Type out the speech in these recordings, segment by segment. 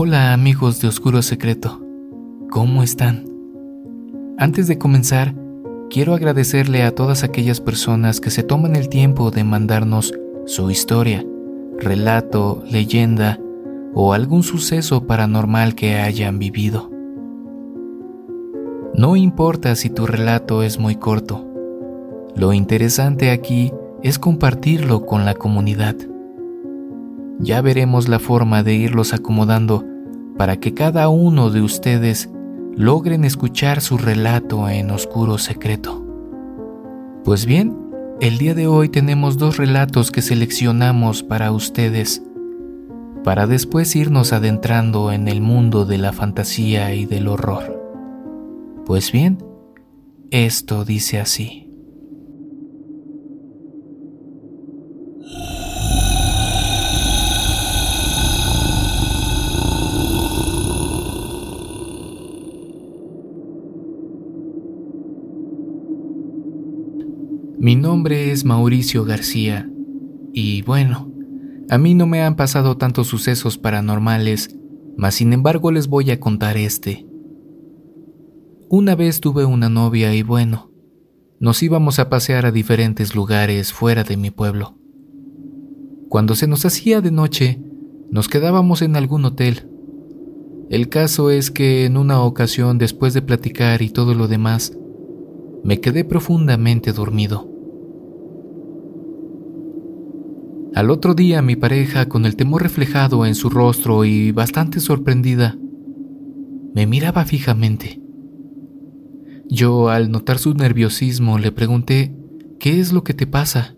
Hola amigos de Oscuro Secreto, ¿cómo están? Antes de comenzar, quiero agradecerle a todas aquellas personas que se toman el tiempo de mandarnos su historia, relato, leyenda o algún suceso paranormal que hayan vivido. No importa si tu relato es muy corto, lo interesante aquí es compartirlo con la comunidad. Ya veremos la forma de irlos acomodando para que cada uno de ustedes logren escuchar su relato en oscuro secreto. Pues bien, el día de hoy tenemos dos relatos que seleccionamos para ustedes, para después irnos adentrando en el mundo de la fantasía y del horror. Pues bien, esto dice así. Es Mauricio García y bueno, a mí no me han pasado tantos sucesos paranormales, mas sin embargo les voy a contar este. Una vez tuve una novia y bueno, nos íbamos a pasear a diferentes lugares fuera de mi pueblo. Cuando se nos hacía de noche, nos quedábamos en algún hotel. El caso es que en una ocasión, después de platicar y todo lo demás, me quedé profundamente dormido. Al otro día mi pareja, con el temor reflejado en su rostro y bastante sorprendida, me miraba fijamente. Yo, al notar su nerviosismo, le pregunté, ¿qué es lo que te pasa?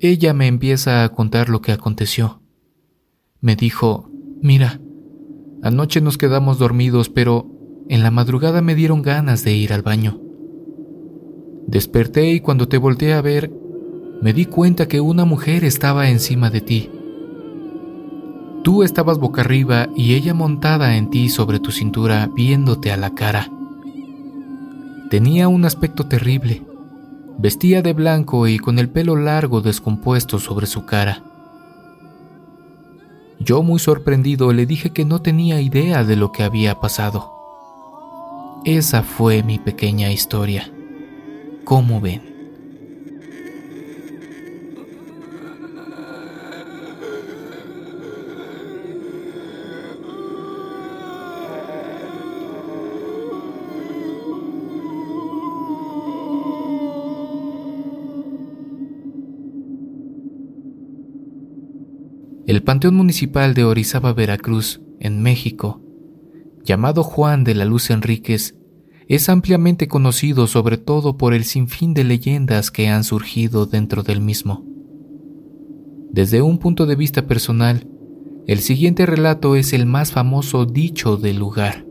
Ella me empieza a contar lo que aconteció. Me dijo, mira, anoche nos quedamos dormidos, pero en la madrugada me dieron ganas de ir al baño. Desperté y cuando te volteé a ver, me di cuenta que una mujer estaba encima de ti. Tú estabas boca arriba y ella montada en ti sobre tu cintura viéndote a la cara. Tenía un aspecto terrible. Vestía de blanco y con el pelo largo descompuesto sobre su cara. Yo muy sorprendido le dije que no tenía idea de lo que había pasado. Esa fue mi pequeña historia. ¿Cómo ven? El Panteón Municipal de Orizaba, Veracruz, en México, llamado Juan de la Luz Enríquez, es ampliamente conocido sobre todo por el sinfín de leyendas que han surgido dentro del mismo. Desde un punto de vista personal, el siguiente relato es el más famoso dicho del lugar.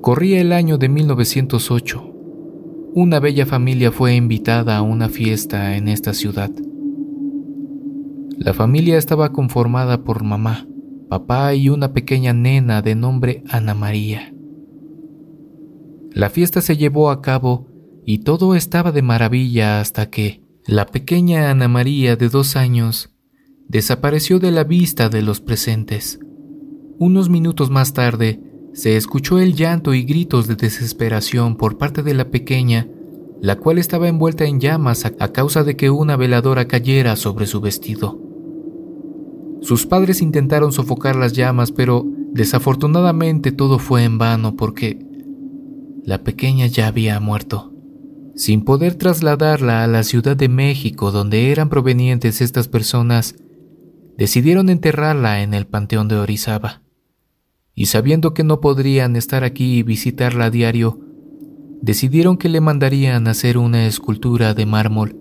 Corría el año de 1908. Una bella familia fue invitada a una fiesta en esta ciudad. La familia estaba conformada por mamá, papá y una pequeña nena de nombre Ana María. La fiesta se llevó a cabo y todo estaba de maravilla hasta que la pequeña Ana María de dos años desapareció de la vista de los presentes. Unos minutos más tarde, se escuchó el llanto y gritos de desesperación por parte de la pequeña, la cual estaba envuelta en llamas a causa de que una veladora cayera sobre su vestido. Sus padres intentaron sofocar las llamas, pero desafortunadamente todo fue en vano porque la pequeña ya había muerto. Sin poder trasladarla a la Ciudad de México donde eran provenientes estas personas, decidieron enterrarla en el Panteón de Orizaba. Y sabiendo que no podrían estar aquí y visitarla a diario, decidieron que le mandarían hacer una escultura de mármol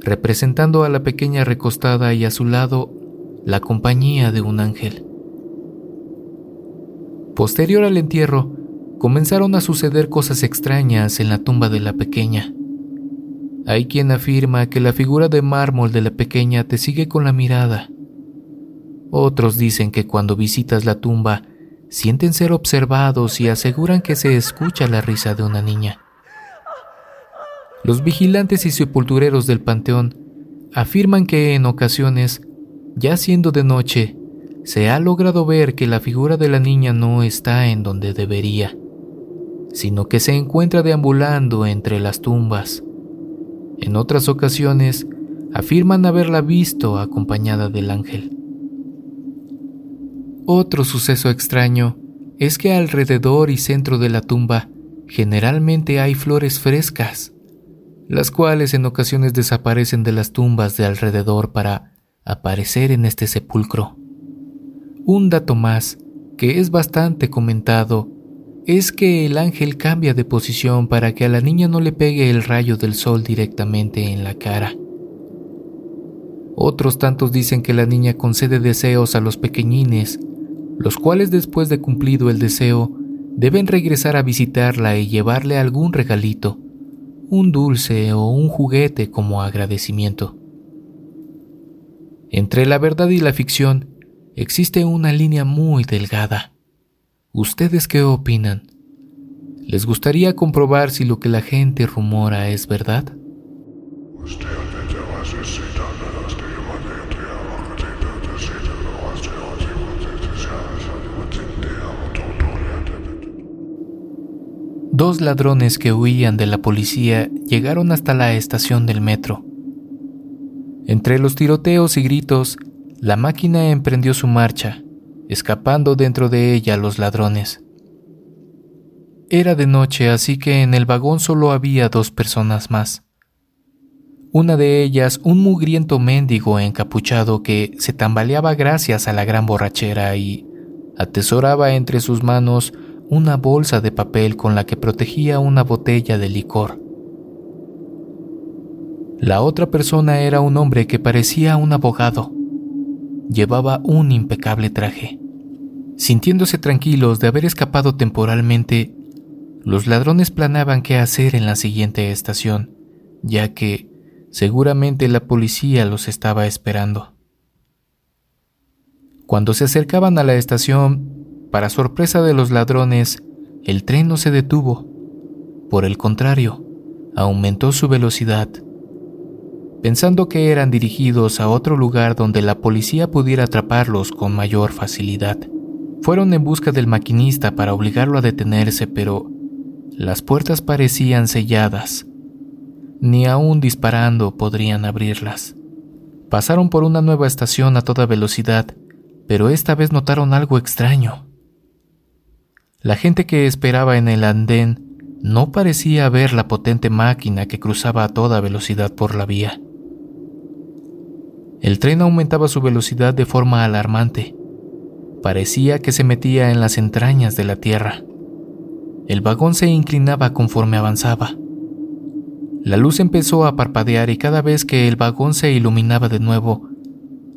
representando a la pequeña recostada y a su lado la compañía de un ángel. Posterior al entierro, comenzaron a suceder cosas extrañas en la tumba de la pequeña. Hay quien afirma que la figura de mármol de la pequeña te sigue con la mirada. Otros dicen que cuando visitas la tumba sienten ser observados y aseguran que se escucha la risa de una niña. Los vigilantes y sepultureros del panteón afirman que en ocasiones, ya siendo de noche, se ha logrado ver que la figura de la niña no está en donde debería, sino que se encuentra deambulando entre las tumbas. En otras ocasiones, afirman haberla visto acompañada del ángel. Otro suceso extraño es que alrededor y centro de la tumba generalmente hay flores frescas, las cuales en ocasiones desaparecen de las tumbas de alrededor para aparecer en este sepulcro. Un dato más, que es bastante comentado, es que el ángel cambia de posición para que a la niña no le pegue el rayo del sol directamente en la cara. Otros tantos dicen que la niña concede deseos a los pequeñines, los cuales después de cumplido el deseo deben regresar a visitarla y llevarle algún regalito, un dulce o un juguete como agradecimiento. Entre la verdad y la ficción existe una línea muy delgada. ¿Ustedes qué opinan? ¿Les gustaría comprobar si lo que la gente rumora es verdad? Dos ladrones que huían de la policía llegaron hasta la estación del metro. Entre los tiroteos y gritos, la máquina emprendió su marcha, escapando dentro de ella los ladrones. Era de noche, así que en el vagón solo había dos personas más. Una de ellas, un mugriento mendigo encapuchado que se tambaleaba gracias a la gran borrachera y atesoraba entre sus manos una bolsa de papel con la que protegía una botella de licor. La otra persona era un hombre que parecía un abogado, llevaba un impecable traje. Sintiéndose tranquilos de haber escapado temporalmente, los ladrones planeaban qué hacer en la siguiente estación, ya que seguramente la policía los estaba esperando. Cuando se acercaban a la estación, para sorpresa de los ladrones, el tren no se detuvo. Por el contrario, aumentó su velocidad pensando que eran dirigidos a otro lugar donde la policía pudiera atraparlos con mayor facilidad. Fueron en busca del maquinista para obligarlo a detenerse, pero las puertas parecían selladas. Ni aún disparando podrían abrirlas. Pasaron por una nueva estación a toda velocidad, pero esta vez notaron algo extraño. La gente que esperaba en el andén no parecía ver la potente máquina que cruzaba a toda velocidad por la vía. El tren aumentaba su velocidad de forma alarmante. Parecía que se metía en las entrañas de la tierra. El vagón se inclinaba conforme avanzaba. La luz empezó a parpadear y cada vez que el vagón se iluminaba de nuevo,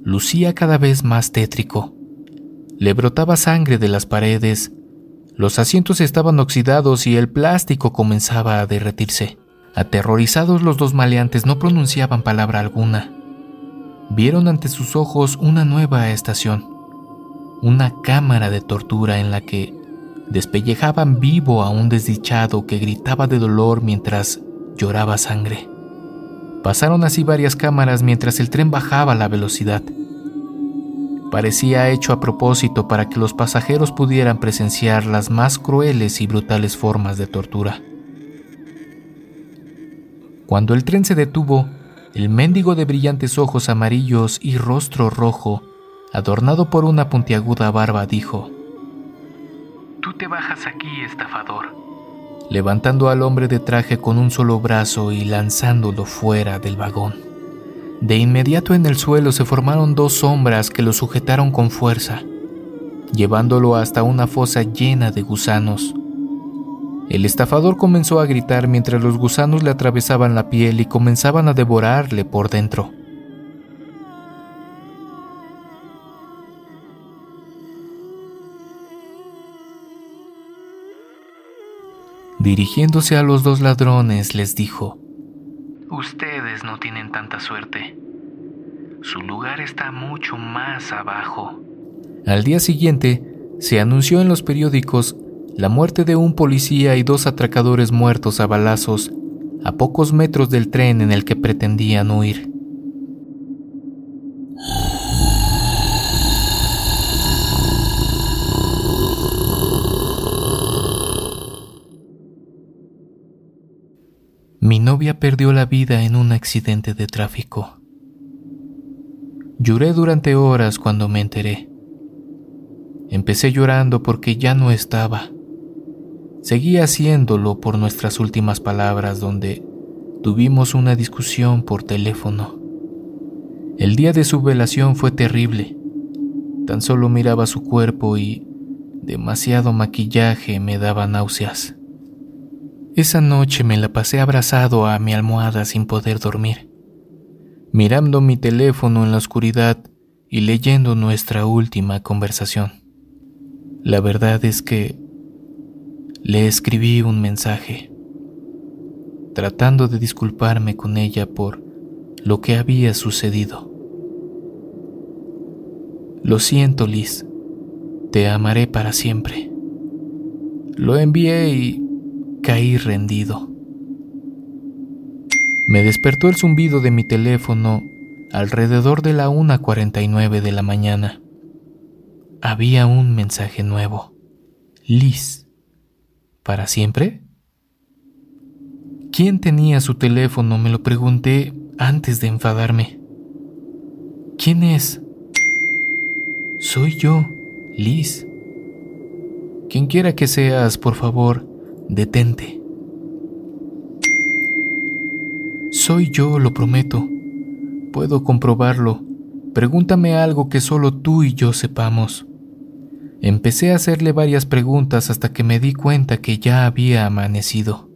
lucía cada vez más tétrico. Le brotaba sangre de las paredes, los asientos estaban oxidados y el plástico comenzaba a derretirse. Aterrorizados los dos maleantes no pronunciaban palabra alguna vieron ante sus ojos una nueva estación, una cámara de tortura en la que despellejaban vivo a un desdichado que gritaba de dolor mientras lloraba sangre. Pasaron así varias cámaras mientras el tren bajaba la velocidad. Parecía hecho a propósito para que los pasajeros pudieran presenciar las más crueles y brutales formas de tortura. Cuando el tren se detuvo, el mendigo de brillantes ojos amarillos y rostro rojo, adornado por una puntiaguda barba, dijo, Tú te bajas aquí, estafador, levantando al hombre de traje con un solo brazo y lanzándolo fuera del vagón. De inmediato en el suelo se formaron dos sombras que lo sujetaron con fuerza, llevándolo hasta una fosa llena de gusanos, el estafador comenzó a gritar mientras los gusanos le atravesaban la piel y comenzaban a devorarle por dentro. Dirigiéndose a los dos ladrones, les dijo, Ustedes no tienen tanta suerte. Su lugar está mucho más abajo. Al día siguiente, se anunció en los periódicos la muerte de un policía y dos atracadores muertos a balazos a pocos metros del tren en el que pretendían huir. Mi novia perdió la vida en un accidente de tráfico. Lloré durante horas cuando me enteré. Empecé llorando porque ya no estaba. Seguí haciéndolo por nuestras últimas palabras donde tuvimos una discusión por teléfono. El día de su velación fue terrible. Tan solo miraba su cuerpo y demasiado maquillaje me daba náuseas. Esa noche me la pasé abrazado a mi almohada sin poder dormir, mirando mi teléfono en la oscuridad y leyendo nuestra última conversación. La verdad es que le escribí un mensaje, tratando de disculparme con ella por lo que había sucedido. Lo siento, Liz, te amaré para siempre. Lo envié y caí rendido. Me despertó el zumbido de mi teléfono alrededor de la 1.49 de la mañana. Había un mensaje nuevo. Liz. ¿Para siempre? ¿Quién tenía su teléfono? Me lo pregunté antes de enfadarme. ¿Quién es? Soy yo, Liz. Quien quiera que seas, por favor, detente. Soy yo, lo prometo. Puedo comprobarlo. Pregúntame algo que solo tú y yo sepamos. Empecé a hacerle varias preguntas hasta que me di cuenta que ya había amanecido.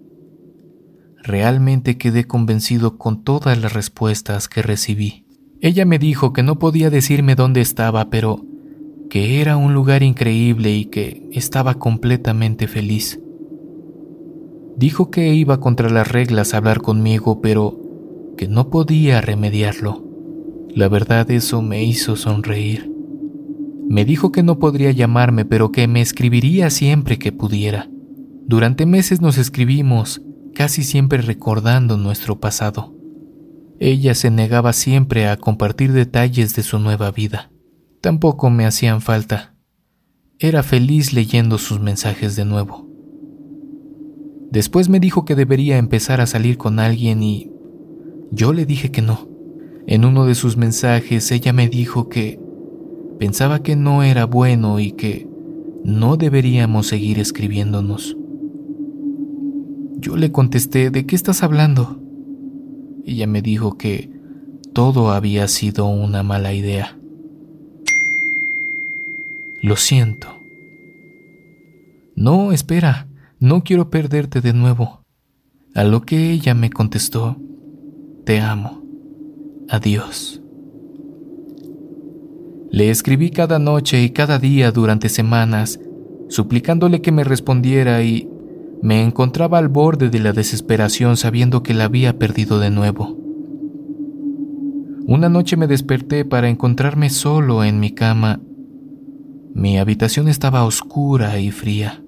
Realmente quedé convencido con todas las respuestas que recibí. Ella me dijo que no podía decirme dónde estaba, pero que era un lugar increíble y que estaba completamente feliz. Dijo que iba contra las reglas a hablar conmigo, pero que no podía remediarlo. La verdad eso me hizo sonreír. Me dijo que no podría llamarme, pero que me escribiría siempre que pudiera. Durante meses nos escribimos, casi siempre recordando nuestro pasado. Ella se negaba siempre a compartir detalles de su nueva vida. Tampoco me hacían falta. Era feliz leyendo sus mensajes de nuevo. Después me dijo que debería empezar a salir con alguien y yo le dije que no. En uno de sus mensajes ella me dijo que pensaba que no era bueno y que no deberíamos seguir escribiéndonos. Yo le contesté, ¿de qué estás hablando? Ella me dijo que todo había sido una mala idea. Lo siento. No, espera. No quiero perderte de nuevo. A lo que ella me contestó, Te amo. Adiós. Le escribí cada noche y cada día durante semanas, suplicándole que me respondiera y me encontraba al borde de la desesperación sabiendo que la había perdido de nuevo. Una noche me desperté para encontrarme solo en mi cama. Mi habitación estaba oscura y fría.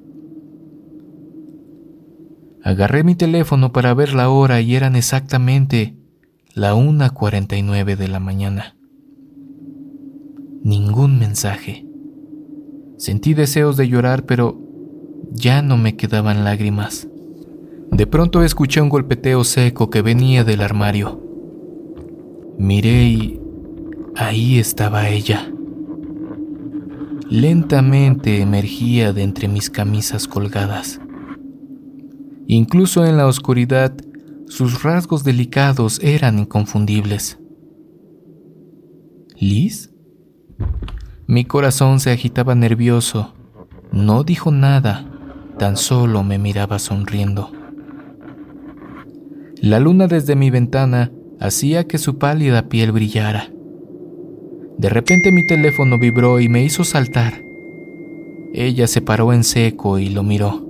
Agarré mi teléfono para ver la hora y eran exactamente la 1.49 de la mañana. Ningún mensaje. Sentí deseos de llorar, pero ya no me quedaban lágrimas. De pronto escuché un golpeteo seco que venía del armario. Miré y ahí estaba ella. Lentamente emergía de entre mis camisas colgadas. Incluso en la oscuridad, sus rasgos delicados eran inconfundibles. ¿Liz? Mi corazón se agitaba nervioso. No dijo nada, tan solo me miraba sonriendo. La luna desde mi ventana hacía que su pálida piel brillara. De repente mi teléfono vibró y me hizo saltar. Ella se paró en seco y lo miró.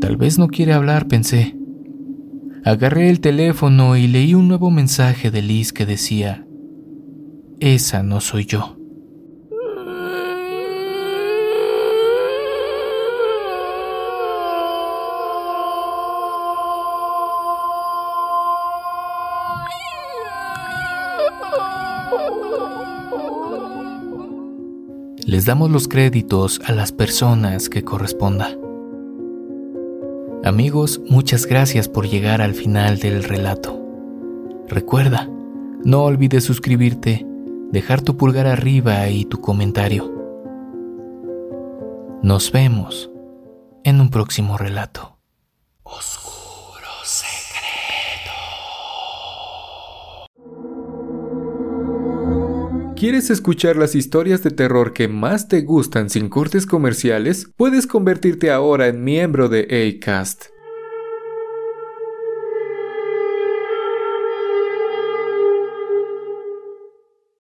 Tal vez no quiere hablar, pensé. Agarré el teléfono y leí un nuevo mensaje de Liz que decía, Esa no soy yo. Les damos los créditos a las personas que corresponda. Amigos, muchas gracias por llegar al final del relato. Recuerda, no olvides suscribirte, dejar tu pulgar arriba y tu comentario. Nos vemos en un próximo relato. Oscuro secreto. ¿Quieres escuchar las historias de terror que más te gustan sin cortes comerciales? Puedes convertirte ahora en miembro de ACAST